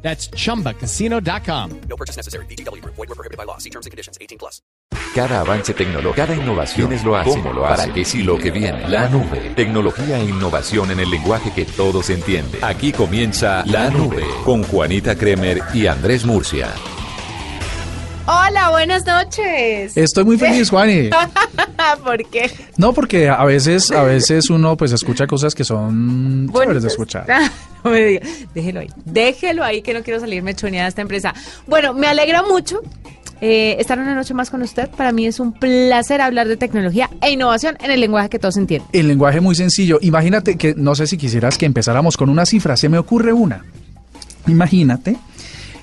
That's chumbacasino.com. No purchase necessary. BGW. Void were prohibited by law. See terms and conditions. 18 plus. Cada avance tecnológico, cada innovación, ¿quiénes lo hacen? ¿Cómo lo hacen? ¿Para qué sí lo que viene? La nube. Tecnología e innovación en el lenguaje que todos entienden. Aquí comienza La Nube con Juanita Kremer y Andrés Murcia. Hola, buenas noches. Estoy muy feliz, Juani. ¿Por qué? No, porque a veces, a veces uno pues escucha cosas que son chéveres de escuchar. No me diga. Déjelo ahí. Déjelo ahí que no quiero salirme choneada de esta empresa. Bueno, me alegra mucho eh, estar una noche más con usted. Para mí es un placer hablar de tecnología e innovación en el lenguaje que todos entienden. El lenguaje muy sencillo. Imagínate que, no sé si quisieras que empezáramos con una cifra, se me ocurre una. Imagínate,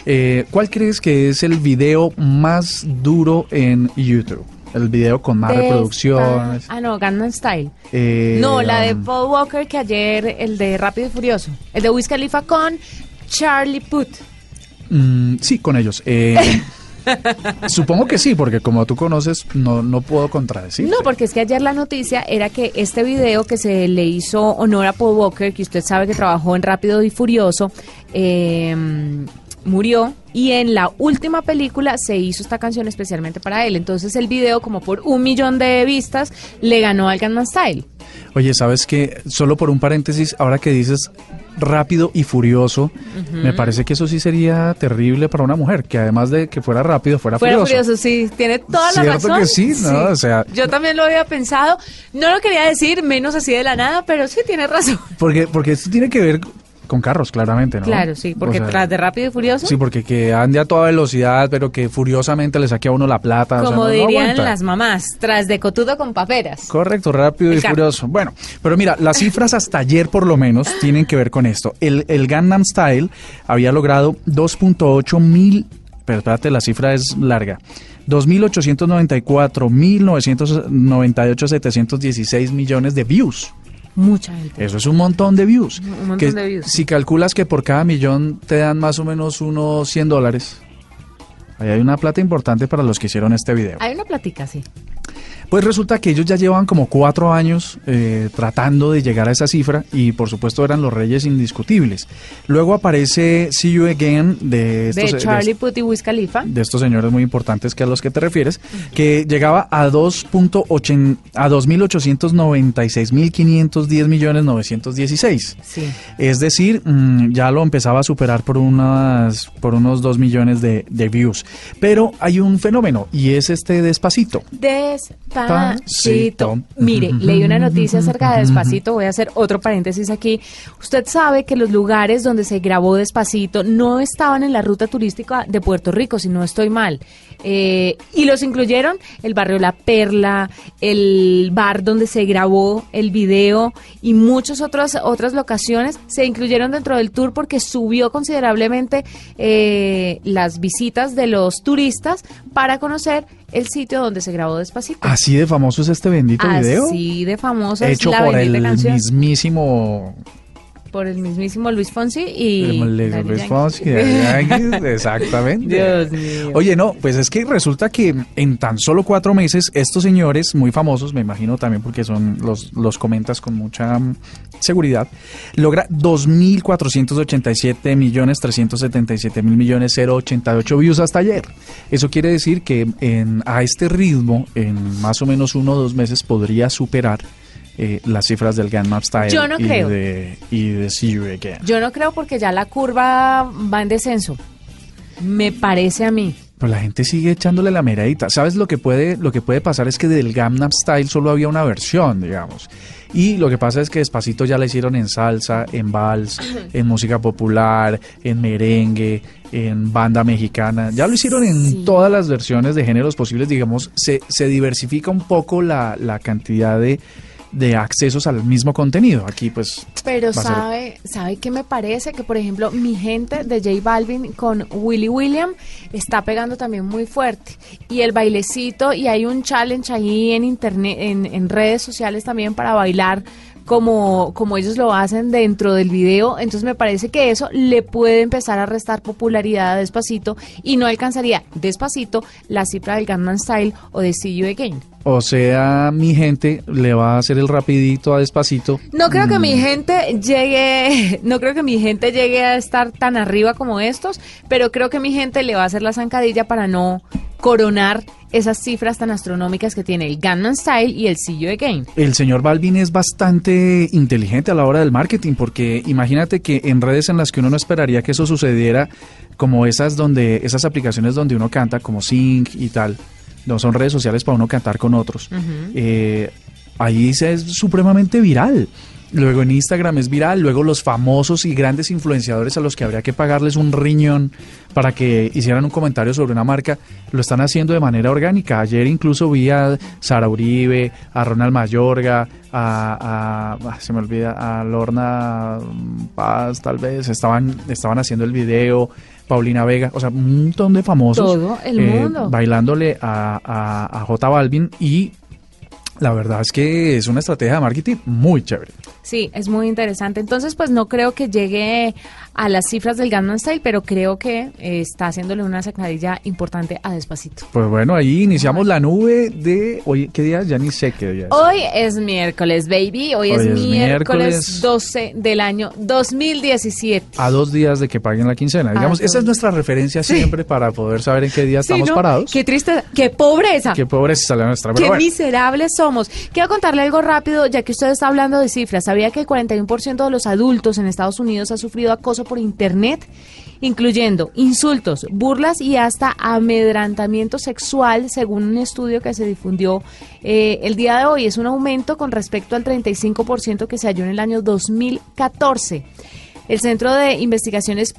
eh, ¿cuál crees que es el video más duro en YouTube? El video con más De reproducciones. esta- Ah, no, Gangnam Style. Eh, no, la de um, Paul Walker que ayer, el de Rápido y Furioso. El de Wiz Khalifa con Charlie Puth. Mm, sí, con ellos. Eh, supongo que sí, porque como tú conoces, no, no puedo contradecir. No, porque es que ayer la noticia era que este video que se le hizo honor a Paul Walker, que usted sabe que trabajó en Rápido y Furioso, eh, murió y en la última película se hizo esta canción especialmente para él. Entonces el video, como por un millón de vistas, le ganó al Gangnam Style. Oye, ¿sabes qué? Solo por un paréntesis, ahora que dices rápido y furioso, me parece que eso sí sería terrible para una mujer, que además de que fuera rápido, fuera, Fuera furioso. furioso, sí, tiene toda la ¿Cierto razón. que sí? ¿no? O sea- yo también lo había pensado. No lo quería decir menos así de la nada, pero sí tiene razón. Porque, porque esto tiene que ver con carros, claramente, ¿no? Claro, sí, porque O sea, tras de Rápido y Furioso, Sí, porque que ande a toda velocidad, pero que furiosamente le saque a uno la plata. o sea, como no- dirían las mamás, tras de cotudo con paperas. Correcto, rápido y carro. furioso. Bueno, pero mira, las cifras hasta ayer por lo menos tienen que ver con esto. El, el Gangnam Style había logrado 2.8 mil, pero espérate, la cifra es larga. 2.894, 1.998, 716 millones de views. Mucha gente. Eso es un montón de views. Un montón Que de views, Si calculas que por cada millón te dan más o menos unos 100 dólares, ahí hay una plata importante para los que hicieron este video. Hay una platica, sí. Pues resulta que ellos ya llevan como cuatro años eh, tratando de llegar a esa cifra y por supuesto eran los reyes indiscutibles. Luego aparece See You Again de estos, De Charlie Puth y Wiz Khalifa. de estos señores muy importantes que a los que te refieres, que llegaba a 2.8 a 2.896.510 millones 916. Sí. Es decir, mm, ya lo empezaba a superar por unas por unos 2 millones de, de views. Pero hay un fenómeno y es este despacito. Despacito. Despacito. Mire, leí una noticia acerca de Despacito. Voy a hacer otro paréntesis aquí. Usted sabe que los lugares donde se grabó Despacito no estaban en la ruta turística de Puerto Rico, si no estoy mal. Eh, y los incluyeron el barrio La Perla, el bar donde se grabó el video y muchas otras, otras locaciones se incluyeron dentro del tour porque subió considerablemente eh, las visitas de los turistas para conocer el sitio donde se grabó Despacito. Así de famoso es este bendito video. Así de famosa Hecho es la por el canción. mismísimo Por el mismísimo Luis Fonsi y... Luis. Fonsi, exactamente. Dios mío. Oye, no, pues es que resulta que en tan solo cuatro meses estos señores muy famosos, me imagino también porque son los, los comentas con mucha mm, seguridad, logra 2.487 millones 377 mil millones 088 views hasta ayer. Eso quiere decir que en, a este ritmo, en más o menos uno o dos meses, podría superar eh, las cifras del Gangnam Style Yo no y, creo. De, y de See You Again. Yo no creo porque ya la curva va en descenso. Me parece a mí. Pero la gente sigue echándole la meradita. ¿Sabes lo que puede lo que puede pasar es que del Gangnam Style solo había una versión, digamos. Y lo que pasa es que despacito ya la hicieron en salsa, en vals, en música popular, en merengue, en banda mexicana. Ya lo hicieron en Sí. todas las versiones de géneros posibles, digamos, se, se diversifica un poco la, la cantidad de de accesos al mismo contenido. Aquí pues... Pero ser- sabe, ¿sabe qué me parece? Que por ejemplo mi gente de J Balvin con Willy William está pegando también muy fuerte. Y el bailecito, y hay un challenge ahí en internet, en, en redes sociales también para bailar como, como ellos lo hacen dentro del video. Entonces me parece que eso le puede empezar a restar popularidad a Despacito y no alcanzaría Despacito la cifra del Gangnam Style o de See You Again. O sea, mi gente le va a hacer el rapidito a despacito. No creo que Mm. mi gente llegue, no creo que mi gente llegue a estar tan arriba como estos, pero creo que mi gente le va a hacer la zancadilla para no coronar esas cifras tan astronómicas que tiene el Gangnam Style y el See You Again. El señor Balvin es bastante inteligente a la hora del marketing, porque imagínate que en redes en las que uno no esperaría que eso sucediera, como esas donde, esas aplicaciones donde uno canta, como Sync y tal, no son redes sociales para uno cantar con otros. eh, ahí se- es supremamente viral. Luego en Instagram es viral, luego los famosos y grandes influenciadores a los que habría que pagarles un riñón para que hicieran un comentario sobre una marca, lo están haciendo de manera orgánica. Ayer incluso vi a Sara Uribe, a Ronald Mayorga, a, a- ah, se me olvida, a Lorna Paz tal vez, estaban, estaban haciendo el video, Paulina Vega, o sea, un montón de famosos. eh, Todo el mundo. Bailándole a, a, a J Balvin y la verdad es que es una estrategia de marketing muy chévere. Sí, es muy interesante. Entonces, pues no creo que llegue a las cifras del Gangnam Style, pero creo que eh, está haciéndole una zancadilla importante a Despacito. Pues bueno, ahí iniciamos la nube de hoy, ¿qué día? Ya ni sé qué día. es. Hoy es miércoles, baby. Hoy, es, Hoy es miércoles, miércoles. 12 del año 2017. A dos días de que paguen la quincena. Digamos, esa es nuestra referencia siempre para poder saber en qué día Sí, estamos ¿no? parados. Qué triste, qué pobreza. Qué pobreza sale nuestra. Qué Pero bueno, miserables somos. Quiero contarle algo rápido, ya que usted está hablando de cifras. ¿Sabía que el 41% de los adultos en Estados Unidos ha sufrido acoso por Internet? Incluyendo insultos, burlas y hasta amedrantamiento sexual, según un estudio que se difundió eh, el día de hoy. Es un aumento con respecto al 35% que se halló en el año 2014. El Centro de Investigaciones,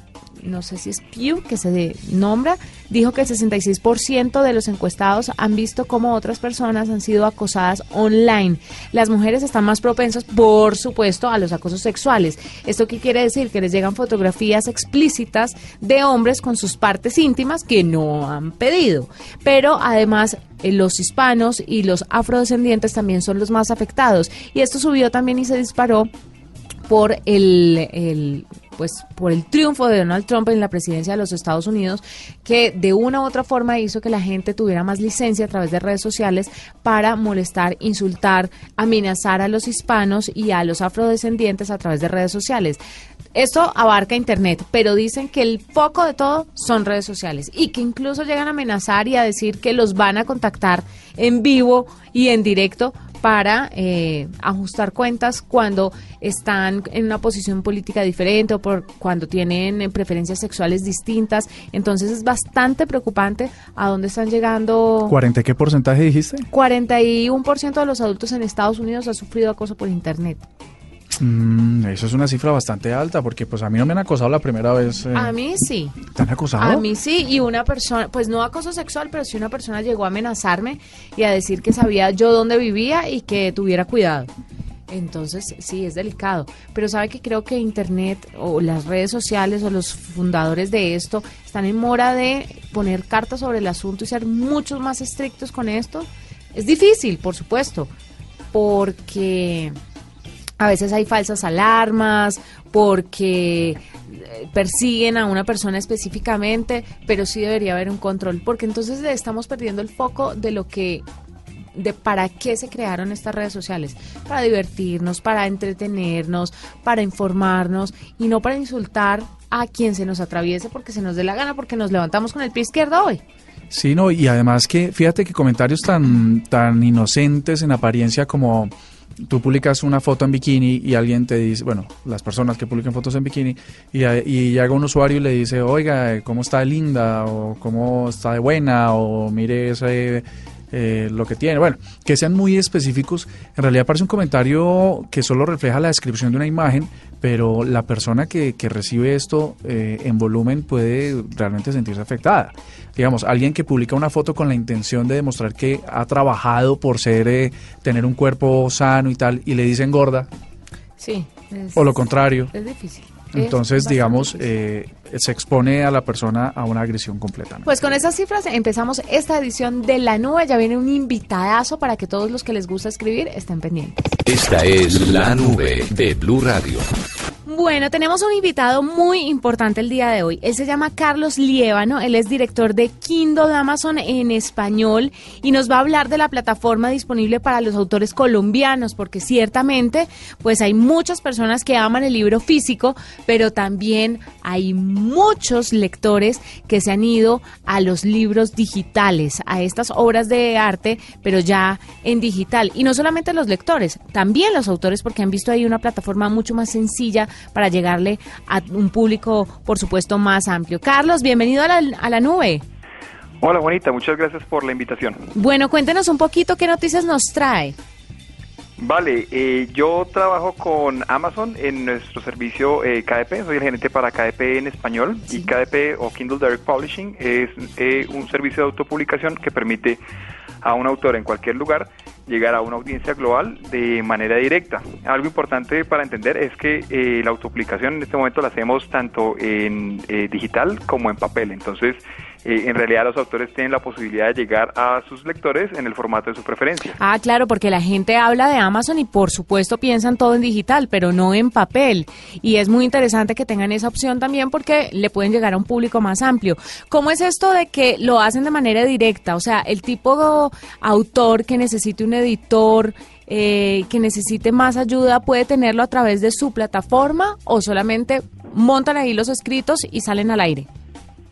no sé si es Pew, que se nombra, dijo que el 66% de los encuestados han visto cómo otras personas han sido acosadas online. Las mujeres están más propensas, por supuesto, a los acosos sexuales. ¿Esto qué quiere decir? Que les llegan fotografías explícitas de hombres con sus partes íntimas que no han pedido. Pero además eh, los hispanos y los afrodescendientes también son los más afectados. Y esto subió también y se disparó por el, el, pues por el triunfo de Donald Trump en la presidencia de los Estados Unidos que de una u otra forma hizo que la gente tuviera más licencia a través de redes sociales para molestar, insultar, amenazar a los hispanos y a los afrodescendientes a través de redes sociales. Esto abarca Internet, pero dicen que el foco de todo son redes sociales y que incluso llegan a amenazar y a decir que los van a contactar en vivo y en directo para eh, ajustar cuentas cuando están en una posición política diferente o por cuando tienen eh, preferencias sexuales distintas. Entonces es bastante preocupante a dónde están llegando. ¿40 qué porcentaje dijiste? 41% de los adultos en Estados Unidos ha sufrido acoso por Internet. Mm, eso es una cifra bastante alta porque pues a mí no me han acosado la primera vez. eh. A mí sí. ¿Te han acosado? A mí sí, y una persona, pues no acoso sexual, pero sí una persona llegó a amenazarme y a decir que sabía yo dónde vivía y que tuviera cuidado. Entonces, sí, es delicado. Pero sabe que creo que Internet o las redes sociales o los fundadores de esto están en mora de poner cartas sobre el asunto y ser mucho más estrictos con esto. Es difícil, por supuesto, porque a veces hay falsas alarmas, porque eh, persiguen a una persona específicamente, pero sí debería haber un control, porque entonces estamos perdiendo el foco de lo que de para qué se crearon estas redes sociales, para divertirnos, para entretenernos, para informarnos y no para insultar a quien se nos atraviese porque se nos dé la gana, porque nos levantamos con el pie izquierdo hoy. Sí, no, y además que fíjate que comentarios tan, tan inocentes en apariencia como tú publicas una foto en bikini y alguien te dice, bueno, las personas que publican fotos en bikini y, y llega un usuario y le dice, oiga, ¿cómo está de linda? o ¿cómo está de buena? o mire ese eh, lo que tiene. Bueno, que sean muy específicos. En realidad parece un comentario que solo refleja la descripción de una imagen, pero la persona que, que recibe esto eh, en volumen puede realmente sentirse afectada. Digamos, alguien que publica una foto con la intención de demostrar que ha trabajado por ser, eh, tener un cuerpo sano y tal, y le dicen gorda, Sí. es- o lo contrario. Es difícil. Es Entonces, digamos, eh, se expone a la persona a una agresión completamente. Pues con esas cifras empezamos esta edición de La Nube. Ya viene un invitadazo para que todos los que les gusta escribir estén pendientes. Esta es la nube de Blue Radio. Bueno, tenemos un invitado muy importante el día de hoy. Él se llama Carlos Liévano, él es director de Kindle Amazon en español y nos va a hablar de la plataforma disponible para los autores colombianos, porque ciertamente pues hay muchas personas que aman el libro físico, pero también hay muchos lectores que se han ido a los libros digitales, a estas obras de arte, pero ya en digital. Y no solamente los lectores, también los autores, porque han visto ahí una plataforma mucho más sencilla para llegarle a un público, por supuesto, más amplio. Carlos, bienvenido a la, a la nube. Hola Juanita, muchas gracias por la invitación. Bueno, cuéntenos un poquito qué noticias nos trae. Vale, eh, yo trabajo con Amazon en nuestro servicio eh, KDP, soy el gerente para KDP en español y KDP o Kindle Direct Publishing es eh, un servicio de autopublicación que permite a un autor en cualquier lugar llegar a una audiencia global de manera directa. Algo importante para entender es que eh, la autopublicación en este momento la hacemos tanto en eh, digital como en papel, entonces eh, en realidad los autores tienen la posibilidad de llegar a sus lectores en el formato de su preferencia. Ah, claro, porque la gente habla de Amazon y por supuesto piensan todo en digital, pero no en papel. Y es muy interesante que tengan esa opción también porque le pueden llegar a un público más amplio. ¿Cómo es esto de que lo hacen de manera directa? O sea, el tipo autor que necesite un editor, eh, que necesite más ayuda, puede tenerlo a través de su plataforma o solamente montan ahí los escritos y salen al aire.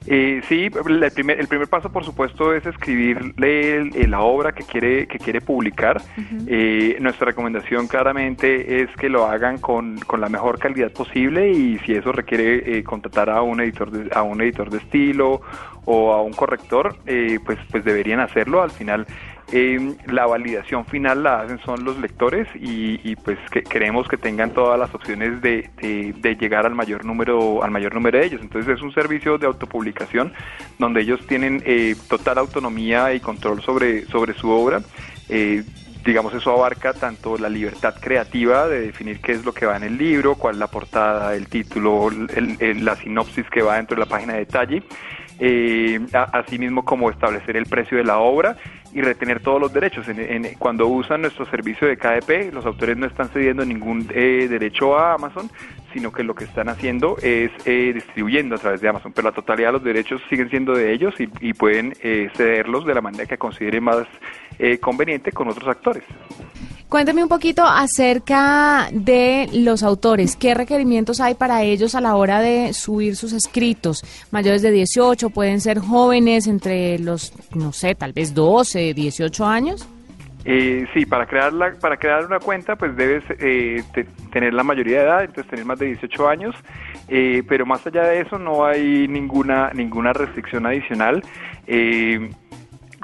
Eh, sí, el primer, el primer paso, por supuesto, es escribirle el- el- la obra que quiere que quiere publicar. Eh, nuestra recomendación claramente es que lo hagan con, con la mejor calidad posible y si eso requiere eh, contratar a un editor de, a un editor de estilo o a un corrector, eh, pues pues deberían hacerlo. Al final eh, la validación final la hacen son los lectores y, y, pues que queremos que tengan todas las opciones de, de- llegar al mayor número al mayor número de ellos. Entonces es un servicio de autopublicación donde ellos tienen eh, total autonomía y control sobre sobre su obra. Eh, digamos eso abarca tanto la libertad creativa de definir qué es lo que va en el libro cuál es la portada el título el- la sinopsis que va dentro de la página de detalle eh, a- asimismo como establecer el precio de la obra y retener todos los derechos. En- en- cuando usan nuestro servicio de KDP, los autores no están cediendo ningún eh, derecho a Amazon, sino que lo que están haciendo es eh, distribuyendo a través de Amazon, pero la totalidad de los derechos siguen siendo de ellos y, y pueden eh, cederlos de la manera que consideren más eh, conveniente con otros actores. Cuénteme un poquito acerca de los autores. ¿Qué requerimientos hay para ellos a la hora de subir sus escritos? Mayores de 18, pueden ser jóvenes entre los, no sé, tal vez 12, 18 años. Eh, sí, para crear, la, para crear una cuenta pues debes eh, te- tener la mayoría de edad, entonces tener más de 18 años, eh, pero más allá de eso no hay ninguna ninguna restricción adicional.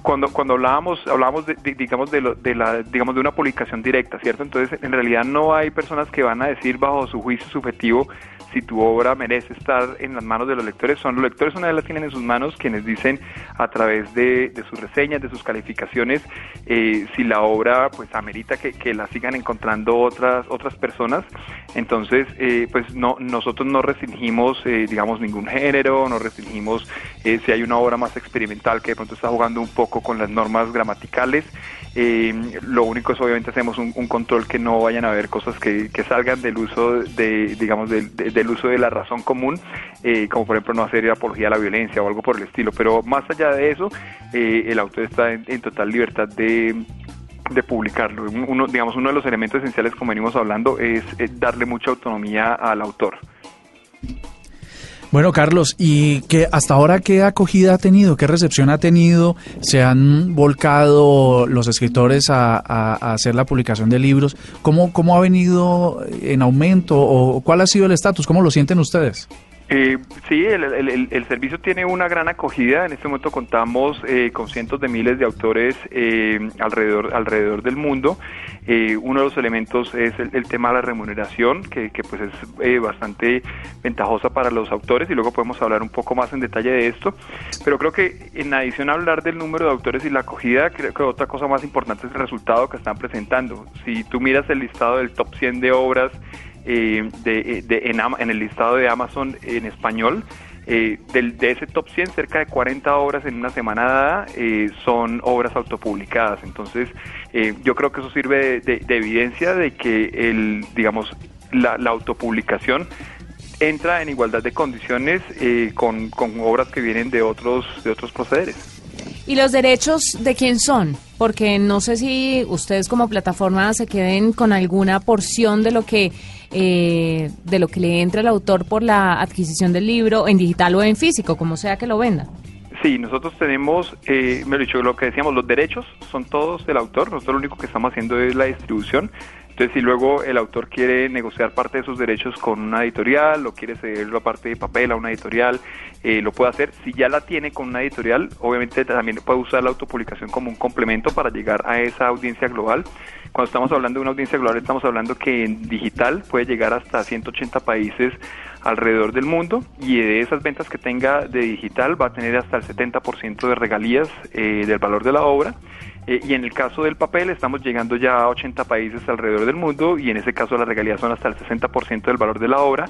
Cuando cuando hablábamos hablábamos de, digamos de, lo- de la digamos de una publicación directa, ¿cierto? Entonces en realidad no hay personas que van a decir bajo su juicio subjetivo si tu obra merece estar en las manos de los lectores. Son los lectores una vez la tienen en sus manos quienes dicen a través de, de sus reseñas, de sus calificaciones, eh, si la obra pues amerita que, que la sigan encontrando otras otras personas. Entonces eh, pues no nosotros no restringimos eh, digamos ningún género, no restringimos eh, si hay una obra más experimental que de pronto está jugando un poco con las normas gramaticales. Eh, lo único es obviamente hacemos un, control que no vayan a haber cosas que, que salgan del uso de digamos del, de- del uso de la razón común, eh, como por ejemplo no hacer apología a la violencia o algo por el estilo. Pero más allá de eso, eh, el autor está en, total libertad de de publicarlo. Uno, digamos, uno de los elementos esenciales, como venimos hablando, es, darle mucha autonomía al autor. Bueno, Carlos, ¿y que hasta ahora qué acogida ha tenido? ¿Qué recepción ha tenido? ¿Se han volcado los escritores a, a- hacer la publicación de libros? ¿Cómo, ¿Cómo ha venido en aumento o cuál ha sido el estatus? ¿Cómo lo sienten ustedes? Eh, sí, el, el- el- servicio tiene una gran acogida. En este momento contamos eh, con cientos de miles de autores eh, alrededor, alrededor del mundo. Eh, uno de los elementos es el, el tema de la remuneración, que, que, pues es eh, bastante ventajosa para los autores y luego podemos hablar un poco más en detalle de esto. Pero creo que en adición a hablar del número de autores y la acogida, creo que otra cosa más importante es el resultado que están presentando. Si tú miras el listado del top 100 de obras eh, de, de- en, en el listado de Amazon en español. eh, del, de ese top 100, cerca de 40 obras en una semana dada eh, son obras autopublicadas. Entonces, eh, yo creo que eso sirve de, de- de evidencia de que el, digamos, la, la autopublicación entra en igualdad de condiciones eh, con, con obras que vienen de otros, de otros procederes. ¿Y los derechos de quién son? Porque no sé si ustedes como plataforma se queden con alguna porción de lo que eh, de lo que le entra al autor por la adquisición del libro en digital o en físico, como sea que lo venda. Sí, nosotros tenemos, eh, me lo dicho, lo que decíamos, los derechos son todos del autor, nosotros lo único que estamos haciendo es la distribución. Entonces, si luego el autor quiere negociar parte de sus derechos con una editorial o quiere ceder la parte de papel a una editorial, eh, lo puede hacer. Si ya la tiene con una editorial, obviamente también puede usar la autopublicación como un complemento para llegar a esa audiencia global. Cuando estamos hablando de una audiencia global, estamos hablando que en digital puede llegar hasta 180 países alrededor del mundo y de esas ventas que tenga de digital va a tener hasta el 70% de regalías eh, del valor de la obra. Eh, y en el caso del papel estamos llegando ya a 80 países alrededor del mundo y en ese caso las regalías son hasta el 60% del valor de la obra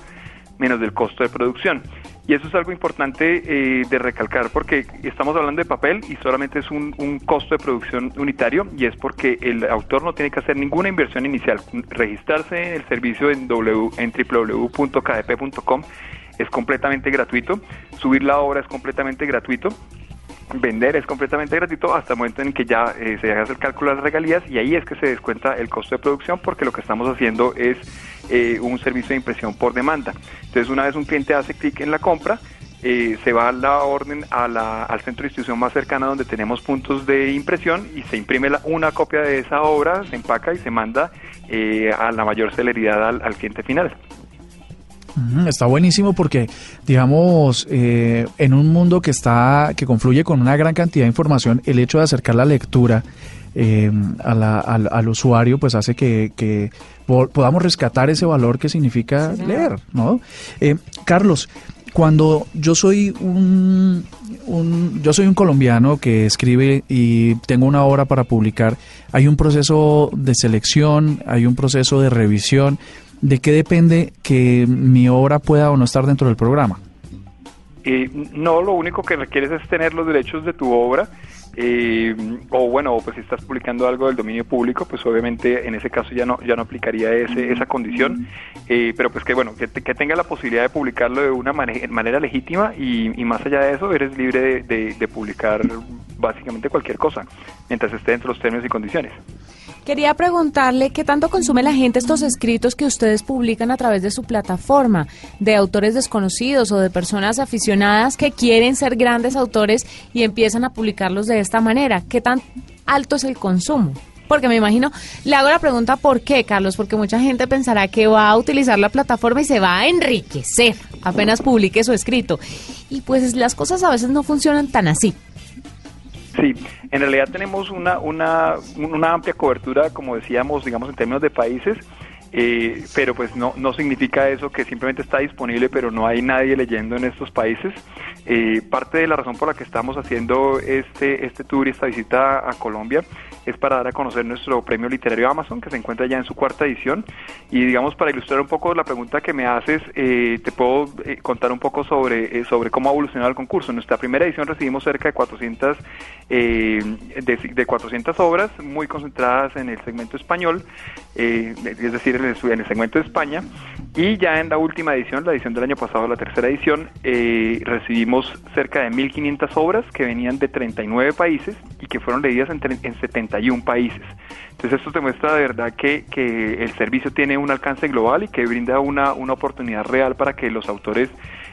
menos del costo de producción. Y eso es algo importante eh, de recalcar porque estamos hablando de papel y solamente es un, costo de producción unitario y es porque el autor no tiene que hacer ninguna inversión inicial. Registrarse en el servicio en, w, en www.kdp.com es completamente gratuito, subir la obra es completamente gratuito vender es completamente gratuito hasta el momento en que ya eh, se hace el cálculo de las regalías y ahí es que se descuenta el costo de producción porque lo que estamos haciendo es eh, un servicio de impresión por demanda. Entonces una vez un cliente hace clic en la compra, eh, se va la orden a la- al centro de distribución más cercana donde tenemos puntos de impresión y se imprime una copia de esa obra, se empaca y se manda eh, a la mayor celeridad al, cliente final. Está buenísimo porque, digamos, en un mundo que está, que confluye con una gran cantidad de información, el hecho de acercar la lectura eh, a la- al, al usuario, pues hace que, que po- podamos rescatar ese valor que significa leer, ¿no? Eh, Carlos, cuando yo soy un, un- yo soy un colombiano que escribe y tengo una obra para publicar, hay un proceso de selección, hay un proceso de revisión. ¿De qué depende que mi obra pueda o no estar dentro del programa? Eh, no, lo único que requieres es tener los derechos de tu obra. Eh, o bueno, pues si estás publicando algo del dominio público, pues obviamente en ese caso ya no ya no aplicaría ese, esa condición. Eh, pero pues que bueno, que, te- que tenga la posibilidad de publicarlo de una mane- manera legítima y, y más allá de eso, eres libre de, de- de publicar básicamente cualquier cosa, mientras esté dentro de los términos y condiciones. Quería preguntarle qué tanto consume la gente estos escritos que ustedes publican a través de su plataforma, de autores desconocidos o de personas aficionadas que quieren ser grandes autores y empiezan a publicarlos de esta manera. ¿Qué tan alto es el consumo? Porque me imagino, le hago la pregunta ¿por qué, Carlos? Porque mucha gente pensará que va a utilizar la plataforma y se va a enriquecer apenas publique su escrito. Y pues las cosas a veces no funcionan tan así. Sí, en realidad tenemos una, una, una amplia cobertura, como decíamos, digamos, en términos de países, eh, pero pues no, no significa eso que simplemente está disponible, pero no hay nadie leyendo en estos países. Eh, parte de la razón por la que estamos haciendo este, este tour y esta visita a Colombia es para dar a conocer nuestro premio literario Amazon, que se encuentra ya en su cuarta edición. Y digamos, para ilustrar un poco la pregunta que me haces, eh, te puedo eh, contar un poco sobre, eh, sobre cómo ha evolucionado el concurso. En nuestra primera edición recibimos cerca de 400, eh, de, de 400 obras, muy concentradas en el segmento español, es decir, en el, en el segmento de España. Y ya en la última edición, la edición del año pasado, la tercera edición, recibimos cerca de 1.500 obras que venían de 39 países y que fueron leídas en, en 71 países. Entonces esto te muestra de verdad que, que el servicio tiene un alcance global y que brinda una, una oportunidad real para que los autores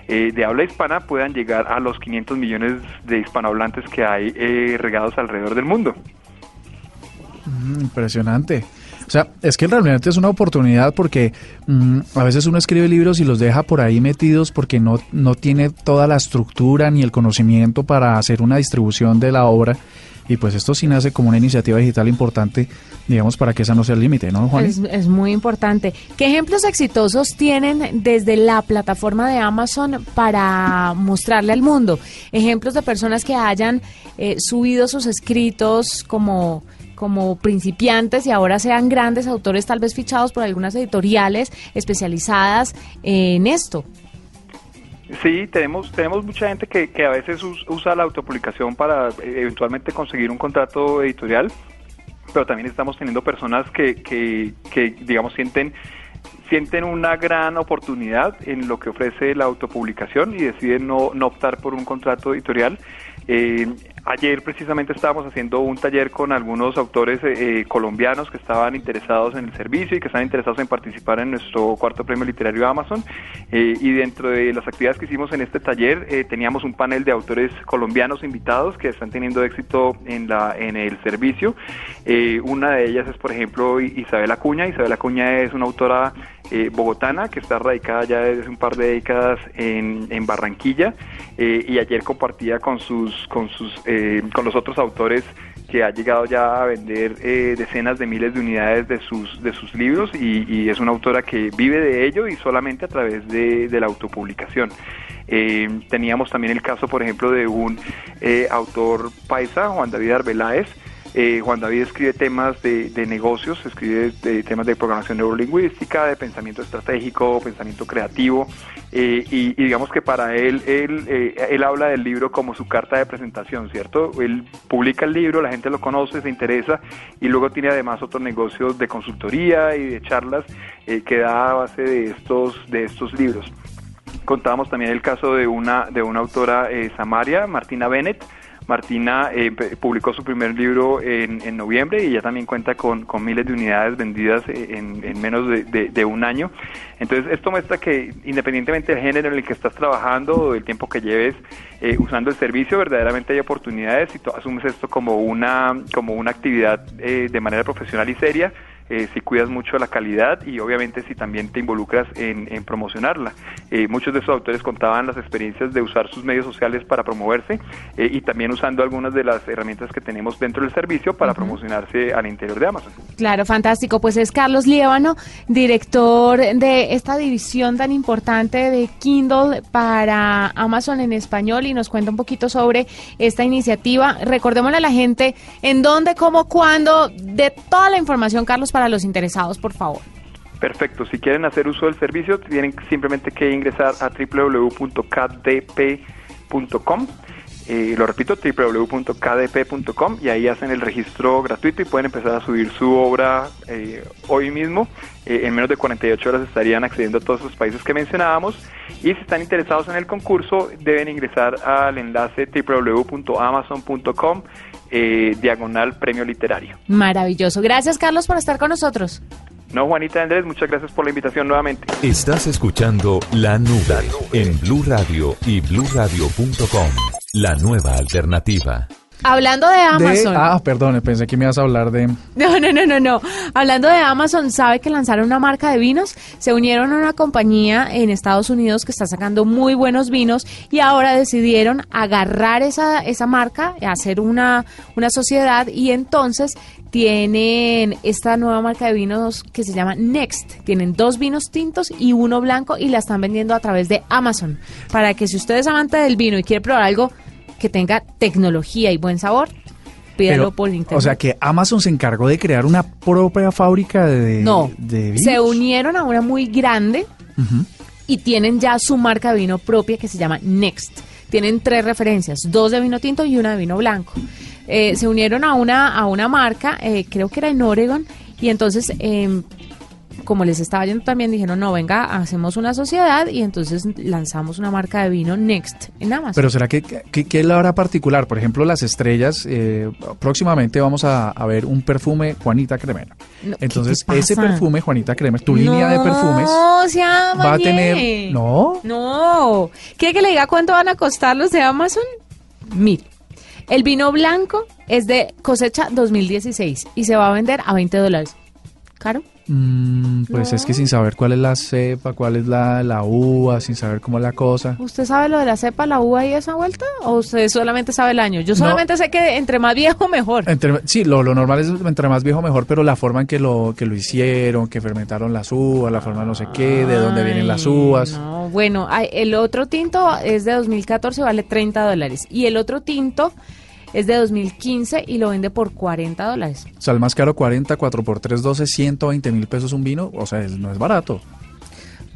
eh, de habla hispana puedan llegar a los 500 millones de hispanohablantes que hay eh, regados alrededor del mundo. Mm, impresionante. O sea, es que realmente es una oportunidad porque mm, a veces uno escribe libros y los deja por ahí metidos porque no, no tiene toda la estructura ni el conocimiento para hacer una distribución de la obra. Y pues esto sí nace como una iniciativa digital importante, digamos, para que esa no sea el límite, ¿no, Juan? Es, muy importante. ¿Qué ejemplos exitosos tienen desde la plataforma de Amazon para mostrarle al mundo? Ejemplos de personas que hayan eh, subido sus escritos como como principiantes y ahora sean grandes autores tal vez fichados por algunas editoriales especializadas en esto. Sí, tenemos tenemos mucha gente que, que a veces us- usa la autopublicación para eh, eventualmente conseguir un contrato editorial, pero también estamos teniendo personas que, que, que, digamos, sienten sienten una gran oportunidad en lo que ofrece la autopublicación y deciden no, no optar por un contrato editorial. Eh, ayer precisamente estábamos haciendo un taller con algunos autores eh, eh, colombianos que estaban interesados en el servicio y que están interesados en participar en nuestro cuarto premio literario Amazon. Eh, y dentro de las actividades que hicimos en este taller teníamos un panel de autores colombianos invitados que están teniendo éxito en, la, en el servicio. Una de ellas es, por ejemplo, Isabel Acuña. Isabel Acuña es una autora bogotana que está radicada ya desde un par de décadas en, en Barranquilla y ayer compartía con sus con sus con los otros autores que ha llegado ya a vender eh, decenas de miles de unidades de sus de sus libros y, es una autora que vive de ello y solamente a través de, de la autopublicación. Eh, teníamos también el caso, por ejemplo, de un eh, autor paisa, Juan David Arbeláez, eh, Juan David escribe temas de, negocios, escribe de temas de programación neurolingüística, de pensamiento estratégico, pensamiento creativo, eh, y, y digamos que para él, él, eh, él habla del libro como su carta de presentación, ¿cierto? Él publica el libro, la gente lo conoce, se interesa, y luego tiene además otros negocios de consultoría y de charlas eh, que da a base de estos, de estos libros. Contábamos también el caso de una, de una autora samaria, Martina Bennett. Martina eh, publicó su primer libro en, en noviembre y ya también cuenta con, con miles de unidades vendidas eh, en, en menos de, de- un año. Entonces esto muestra que independientemente del género en el que estás trabajando o del tiempo que lleves eh, usando el servicio, verdaderamente hay oportunidades y tú asumes esto como una, como una actividad eh, de manera profesional y seria eh, si cuidas mucho la calidad y obviamente si también te involucras en, en promocionarla. Eh, muchos de esos autores contaban las experiencias de usar sus medios sociales para promoverse eh, y también usando algunas de las herramientas que tenemos dentro del servicio para promocionarse al interior de Amazon. Claro, fantástico. Pues es Carlos Liébano, director de esta división tan importante de Kindle para Amazon en español y nos cuenta un poquito sobre esta iniciativa. Recordémosle a la gente en dónde, cómo, cuándo, de toda la información, Carlos, para los interesados, por favor. Perfecto, si quieren hacer uso del servicio tienen simplemente que ingresar a www.kdp.com. Lo repito, www.kdp.com y ahí hacen el registro gratuito y pueden empezar a subir su obra eh, hoy mismo. Eh, en menos de 48 horas estarían accediendo a todos esos países que mencionábamos. Y si están interesados en el concurso, deben ingresar al enlace www.amazon.com eh, diagonal premio literario. Maravilloso. Gracias, Carlos, por estar con nosotros. No, Juanita Andrés, muchas gracias por la invitación nuevamente. Estás escuchando La Nube en Blue Radio y bluradio.com. La nueva alternativa. Hablando de De- Amazon. ah, perdón, pensé que me ibas a hablar de... No, no, no, no, no. Hablando de Amazon, ¿sabe que lanzaron una marca de vinos? Se unieron a una compañía en Estados Unidos que está sacando muy buenos vinos y ahora decidieron agarrar esa, esa marca, hacer una, una sociedad y entonces tienen esta nueva marca de vinos que se llama Next. Tienen dos vinos tintos y uno blanco y la están vendiendo a través de Amazon. Para que si usted es amante del vino y quiere probar algo que tenga tecnología y buen sabor, pídalo Pero, por internet. o sea que Amazon se encargó de crear una propia fábrica de, No, de vinos. se unieron a una muy grande y tienen ya su marca de vino propia que se llama Next. Tienen tres referencias, dos de vino tinto y una de vino blanco. Eh, se unieron a una, a una marca, eh, creo que era en Oregon, y entonces, eh, como les estaba yendo también, dijeron, no, venga, hacemos una sociedad y entonces lanzamos una marca de vino Next en Amazon. Pero ¿será que, que, que la hora particular? Por ejemplo, las estrellas, eh, próximamente vamos a, a ver un perfume Juanita Cremer. No, ¿qué Entonces, ese perfume Juanita Cremer, tu línea de perfumes, va a tener... ¿No? No. ¿Quiere que le diga cuánto van a costar los de Amazon? Mire, el vino blanco es de cosecha 2016 y se va a vender a 20 dólares. ¿Caro? Mm, pues es que sin saber cuál es la cepa, cuál es la, la uva, sin saber cómo es la cosa. ¿Usted sabe lo de la cepa, la uva y esa vuelta? ¿O usted solamente sabe el año? Yo solamente sé que entre más viejo, mejor. Entre- sí, lo, lo normal es entre más viejo mejor, pero la forma en que lo, que lo hicieron, que fermentaron las uvas, la forma no sé qué, de dónde vienen las uvas. No, bueno, el otro tinto es de 2014, vale 30 dólares. Y el otro tinto es de 2015 y lo vende por 40 dólares. O sea, el más caro 40, 4 por 3, 12, 120 mil pesos un vino. O sea, no es barato.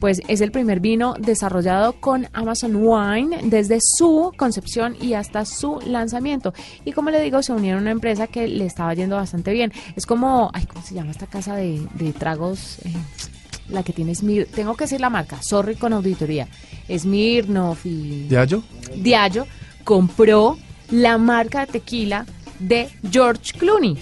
Pues es el primer vino desarrollado con Amazon Wine desde su concepción y hasta su lanzamiento. Y como le digo, se unieron a una empresa que le estaba yendo bastante bien. Es como, ay, ¿cómo se llama esta casa de, de tragos? Eh, la que tiene Smir, tengo que decir la marca, sorry con auditoría. Smirnoff y ¿Diallo? Diallo compró la marca de tequila de George Clooney.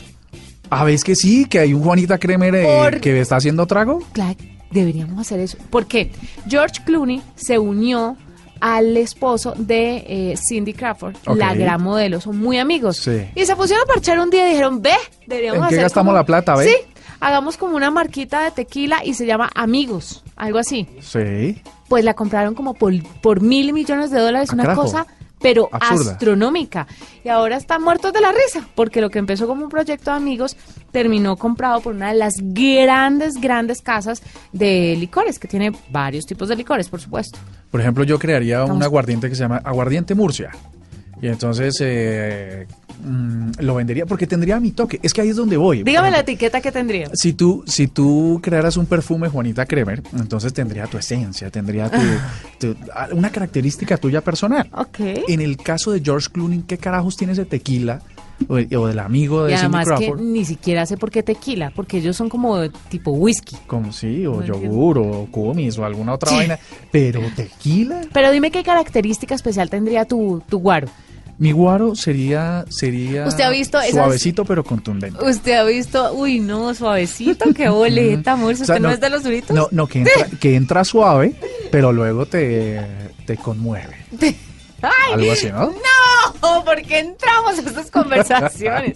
Ah, ¿ves que sí? Que hay un Juanita Kremer eh, Por- que está haciendo trago. Claro, deberíamos hacer eso. Porque George Clooney se unió al esposo de eh, Cindy Crawford, la gran modelo, son muy amigos. Sí. Y se pusieron a parchar un día y dijeron, ve, deberíamos ¿En qué hacer gastamos como- la plata, ve? Sí, hagamos como una marquita de tequila y se llama Amigos, algo así. Sí. Pues la compraron como por, por mil millones de dólares, Ah, una carajo. cosa pero Absurda. astronómica. Y ahora están muertos de la risa, porque lo que empezó como un proyecto de amigos terminó comprado por una de las grandes, grandes casas de licores, que tiene varios tipos de licores, por supuesto. Por ejemplo, yo crearía un aguardiente que se llama Aguardiente Murcia. Y entonces eh, mm, lo vendería porque tendría mi toque. Es que ahí es donde voy. Dígame la etiqueta que tendría. Si tú, si tú crearas un perfume Juanita Kremer, entonces tendría tu esencia, tendría tu, tu- ah, una característica tuya personal. Ok. En el caso de George Clooney, ¿qué carajos tiene ese tequila? O, o del amigo de Y Cindy además que Crawford. ni siquiera sé por qué tequila, porque ellos son como tipo whisky. Como sí, o No entiendo. yogur, o kumis, o alguna otra vaina. Pero tequila. Pero dime qué característica especial tendría tu, tu guaro. Mi guaro sería, sería ¿Usted ha visto esas- suavecito pero contundente. Usted ha visto, uy, no, suavecito, qué boleta, amor. Si O sea, usted no, es de los duritos. No, no, que entra, que entra suave, pero luego te, te conmueve. ¡Ay! Algo así, ¿no? No, porque entramos a estas conversaciones.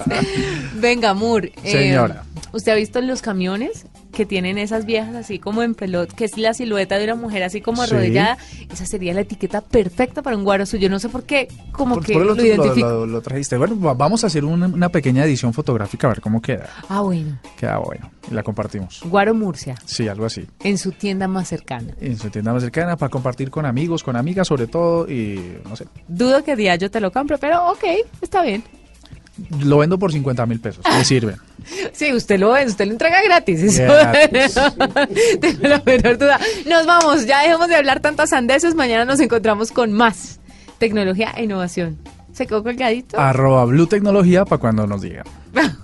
Venga, Moore. eh, Señora. ¿Usted ha visto en los camiones que tienen esas viejas así como en pelot, que es la silueta de una mujer así como Sí. arrodillada? Esa sería la etiqueta perfecta para un guaro suyo. No sé por qué, como Por- que por lo, lo, lo- identifico. lo- lo trajiste. Bueno, va- vamos a hacer una, una pequeña edición fotográfica a ver cómo queda. Ah, bueno. Queda bueno. Y la compartimos. Guaro Murcia, Sí, algo así. en su tienda más cercana. En su tienda más cercana para compartir con amigos, con amigas sobre todo y no sé. Dudo que Diallo te lo compre, pero ok, está bien. Lo vendo por 50 mil pesos. Me sirve. Sí, usted lo ve, usted lo entrega gratis. Eso Gratis. tengo la menor duda. Nos vamos, ya dejemos de hablar tantas sandeces. Mañana nos encontramos con más tecnología e innovación. ¿Se quedó colgadito? Arroba Blue Tecnología para cuando nos digan.